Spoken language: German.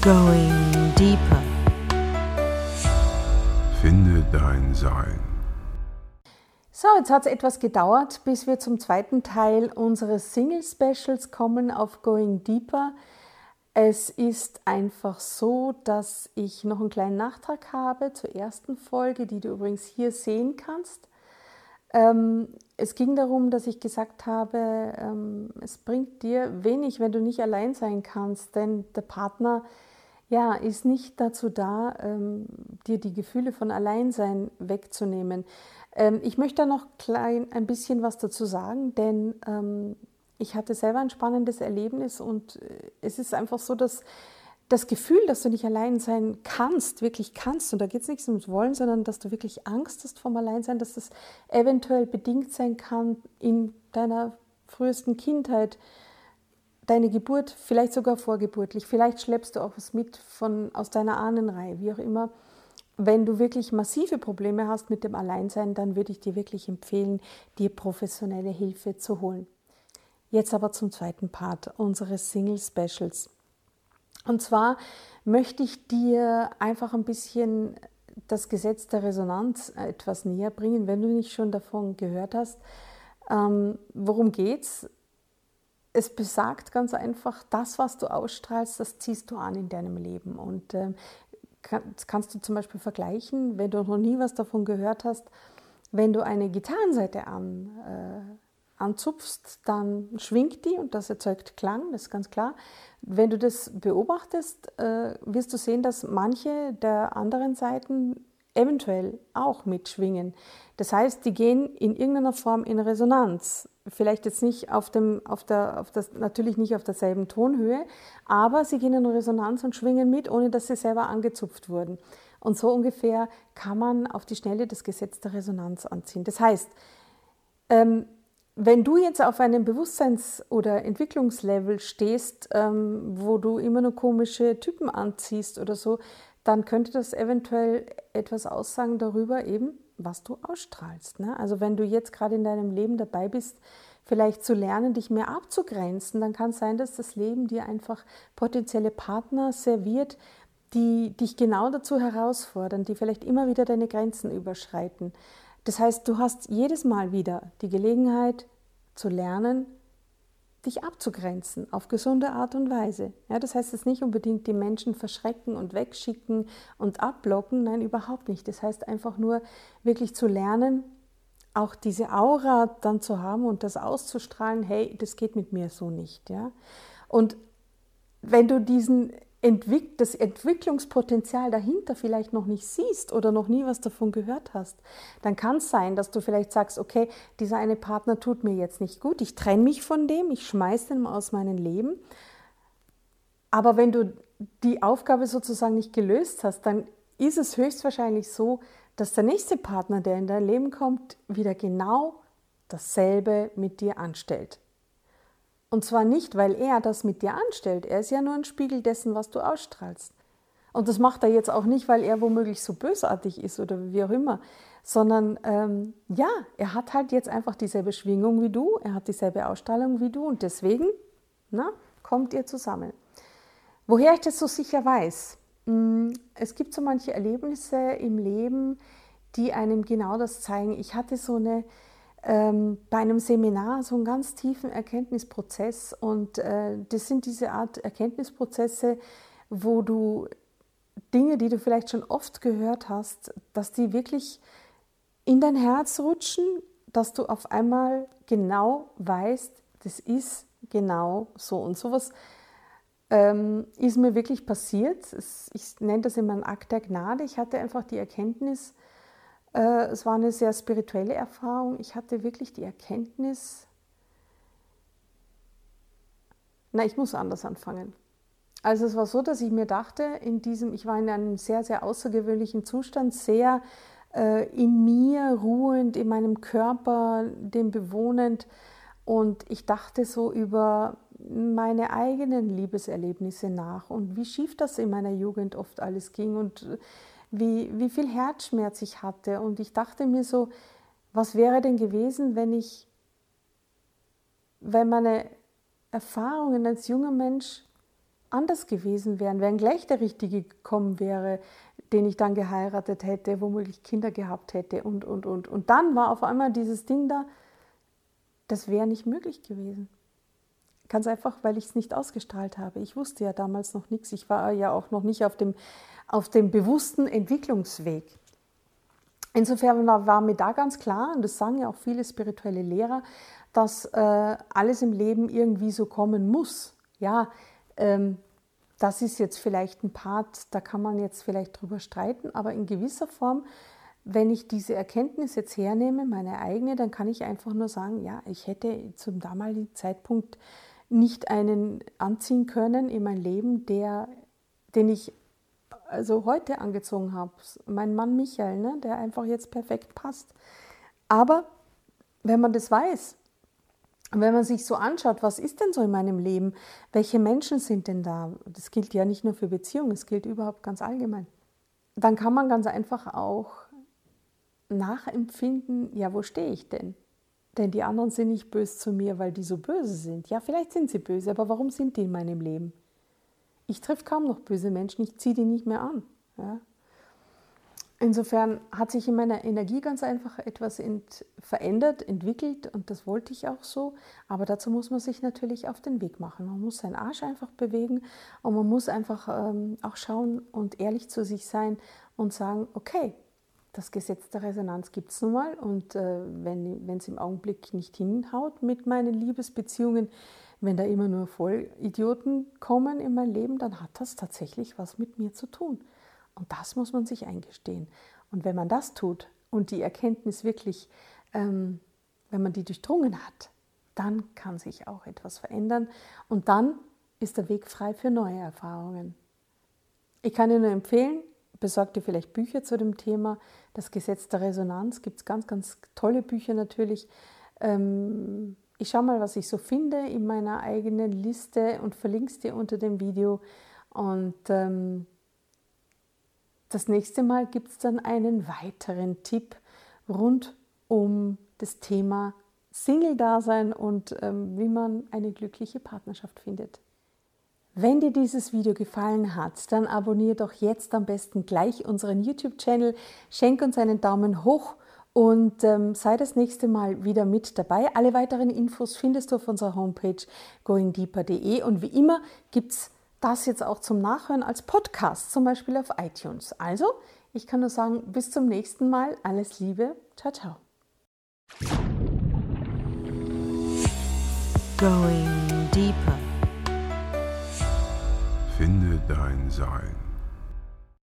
Going Deeper. Finde dein Sein. So, jetzt hat es etwas gedauert, bis wir zum zweiten Teil unseres Single-Specials kommen auf Going Deeper. Es ist einfach so, dass ich noch einen kleinen Nachtrag habe zur ersten Folge, die du übrigens hier sehen kannst. Ähm, es ging darum, dass ich gesagt habe, ähm, es bringt dir wenig, wenn du nicht allein sein kannst, denn der Partner ja, ist nicht dazu da, ähm, dir die Gefühle von Alleinsein wegzunehmen. Ähm, ich möchte da noch klein ein bisschen was dazu sagen, denn ähm, ich hatte selber ein spannendes Erlebnis und äh, es ist einfach so, dass das Gefühl, dass du nicht allein sein kannst, wirklich kannst, und da geht es nicht ums Wollen, sondern dass du wirklich Angst hast vom Alleinsein, dass das eventuell bedingt sein kann in deiner frühesten Kindheit, deine Geburt, vielleicht sogar vorgeburtlich, vielleicht schleppst du auch was mit von, aus deiner Ahnenreihe, wie auch immer. Wenn du wirklich massive Probleme hast mit dem Alleinsein, dann würde ich dir wirklich empfehlen, dir professionelle Hilfe zu holen. Jetzt aber zum zweiten Part unseres Single Specials. Und zwar möchte ich dir einfach ein bisschen das Gesetz der Resonanz etwas näher bringen, wenn du nicht schon davon gehört hast. Ähm, worum geht's? Es besagt ganz einfach, das, was du ausstrahlst, das ziehst du an in deinem Leben. Und äh, das kannst du zum Beispiel vergleichen, wenn du noch nie was davon gehört hast, wenn du eine Gitarrenseite an, äh, anzupfst, dann schwingt die und das erzeugt Klang, das ist ganz klar. Wenn du das beobachtest, äh, wirst du sehen, dass manche der anderen Seiten eventuell auch mitschwingen. Das heißt, die gehen in irgendeiner Form in Resonanz. Vielleicht jetzt nicht auf dem, auf der, auf das, natürlich nicht auf derselben Tonhöhe, aber sie gehen in Resonanz und schwingen mit, ohne dass sie selber angezupft wurden. Und so ungefähr kann man auf die Schnelle das Gesetz der Resonanz anziehen. Das heißt, ähm, wenn du jetzt auf einem Bewusstseins- oder Entwicklungslevel stehst, ähm, wo du immer nur komische Typen anziehst oder so, dann könnte das eventuell etwas aussagen darüber, eben, was du ausstrahlst. Ne? Also wenn du jetzt gerade in deinem Leben dabei bist, vielleicht zu lernen, dich mehr abzugrenzen, dann kann es sein, dass das Leben dir einfach potenzielle Partner serviert, die dich genau dazu herausfordern, die vielleicht immer wieder deine Grenzen überschreiten. Das heißt, du hast jedes Mal wieder die Gelegenheit zu lernen, dich abzugrenzen auf gesunde Art und Weise. Ja, das heißt es nicht unbedingt die Menschen verschrecken und wegschicken und abblocken, nein, überhaupt nicht. Das heißt einfach nur wirklich zu lernen, auch diese Aura dann zu haben und das auszustrahlen, hey, das geht mit mir so nicht. Ja? Und wenn du diesen Entwick das Entwicklungspotenzial dahinter vielleicht noch nicht siehst oder noch nie was davon gehört hast, dann kann es sein, dass du vielleicht sagst, okay, dieser eine Partner tut mir jetzt nicht gut, ich trenne mich von dem, ich schmeiße den aus meinem Leben. Aber wenn du die Aufgabe sozusagen nicht gelöst hast, dann ist es höchstwahrscheinlich so, dass der nächste Partner, der in dein Leben kommt, wieder genau dasselbe mit dir anstellt. Und zwar nicht, weil er das mit dir anstellt. Er ist ja nur ein Spiegel dessen, was du ausstrahlst. Und das macht er jetzt auch nicht, weil er womöglich so bösartig ist oder wie auch immer, sondern ähm, ja, er hat halt jetzt einfach dieselbe Schwingung wie du, er hat dieselbe Ausstrahlung wie du und deswegen na, kommt ihr zusammen. Woher ich das so sicher weiß, hm, es gibt so manche Erlebnisse im Leben, die einem genau das zeigen. Ich hatte so eine ähm, bei einem Seminar so einen ganz tiefen Erkenntnisprozess. Und äh, das sind diese Art Erkenntnisprozesse, wo du Dinge, die du vielleicht schon oft gehört hast, dass die wirklich in dein Herz rutschen, dass du auf einmal genau weißt, das ist genau so. Und sowas ähm, ist mir wirklich passiert. Ich nenne das immer ein Akt der Gnade. Ich hatte einfach die Erkenntnis, es war eine sehr spirituelle Erfahrung. Ich hatte wirklich die Erkenntnis, na, ich muss anders anfangen. Also es war so, dass ich mir dachte, in diesem, ich war in einem sehr, sehr außergewöhnlichen Zustand, sehr äh, in mir ruhend, in meinem Körper, dem bewohnend. Und ich dachte so über meine eigenen Liebeserlebnisse nach und wie schief das in meiner Jugend oft alles ging und wie, wie viel Herzschmerz ich hatte. Und ich dachte mir so, was wäre denn gewesen, wenn ich, wenn meine Erfahrungen als junger Mensch anders gewesen wären, wenn gleich der Richtige gekommen wäre, den ich dann geheiratet hätte, womöglich Kinder gehabt hätte und, und, und. Und dann war auf einmal dieses Ding da, das wäre nicht möglich gewesen. Ganz einfach, weil ich es nicht ausgestrahlt habe. Ich wusste ja damals noch nichts. Ich war ja auch noch nicht auf dem, auf dem bewussten Entwicklungsweg. Insofern war mir da ganz klar, und das sagen ja auch viele spirituelle Lehrer, dass äh, alles im Leben irgendwie so kommen muss. Ja, ähm, das ist jetzt vielleicht ein Part, da kann man jetzt vielleicht drüber streiten, aber in gewisser Form, wenn ich diese Erkenntnis jetzt hernehme, meine eigene, dann kann ich einfach nur sagen, ja, ich hätte zum damaligen Zeitpunkt nicht einen anziehen können in mein Leben, der, den ich also heute angezogen habe. Mein Mann Michael, ne, der einfach jetzt perfekt passt. Aber wenn man das weiß, wenn man sich so anschaut, was ist denn so in meinem Leben, welche Menschen sind denn da, das gilt ja nicht nur für Beziehungen, es gilt überhaupt ganz allgemein, dann kann man ganz einfach auch nachempfinden, ja, wo stehe ich denn? Denn die anderen sind nicht böse zu mir, weil die so böse sind. Ja, vielleicht sind sie böse, aber warum sind die in meinem Leben? Ich treffe kaum noch böse Menschen, ich ziehe die nicht mehr an. Ja? Insofern hat sich in meiner Energie ganz einfach etwas ent verändert, entwickelt und das wollte ich auch so. Aber dazu muss man sich natürlich auf den Weg machen. Man muss seinen Arsch einfach bewegen und man muss einfach ähm, auch schauen und ehrlich zu sich sein und sagen, okay, das Gesetz der Resonanz gibt es nun mal und äh, wenn es im Augenblick nicht hinhaut mit meinen Liebesbeziehungen, wenn da immer nur Vollidioten kommen in mein Leben, dann hat das tatsächlich was mit mir zu tun. Und das muss man sich eingestehen. Und wenn man das tut und die Erkenntnis wirklich, ähm, wenn man die durchdrungen hat, dann kann sich auch etwas verändern. Und dann ist der Weg frei für neue Erfahrungen. Ich kann Ihnen nur empfehlen, besorgt ihr vielleicht Bücher zu dem Thema. Das Gesetz der Resonanz gibt es ganz, ganz tolle Bücher natürlich. Ähm, ich schaue mal, was ich so finde in meiner eigenen Liste und verlinke es dir unter dem Video. Und ähm, das nächste Mal gibt es dann einen weiteren Tipp rund um das Thema Single-Dasein und ähm, wie man eine glückliche Partnerschaft findet. Wenn dir dieses Video gefallen hat, dann abonniere doch jetzt am besten gleich unseren YouTube-Channel, schenk uns einen Daumen hoch und ähm, sei das nächste Mal wieder mit dabei. Alle weiteren Infos findest du auf unserer Homepage goingdeeper.de und wie immer gibt es das jetzt auch zum Nachhören als Podcast, zum Beispiel auf iTunes. Also, ich kann nur sagen, bis zum nächsten Mal. Alles Liebe. Ciao, ciao. Going deeper. Finde dein Sein.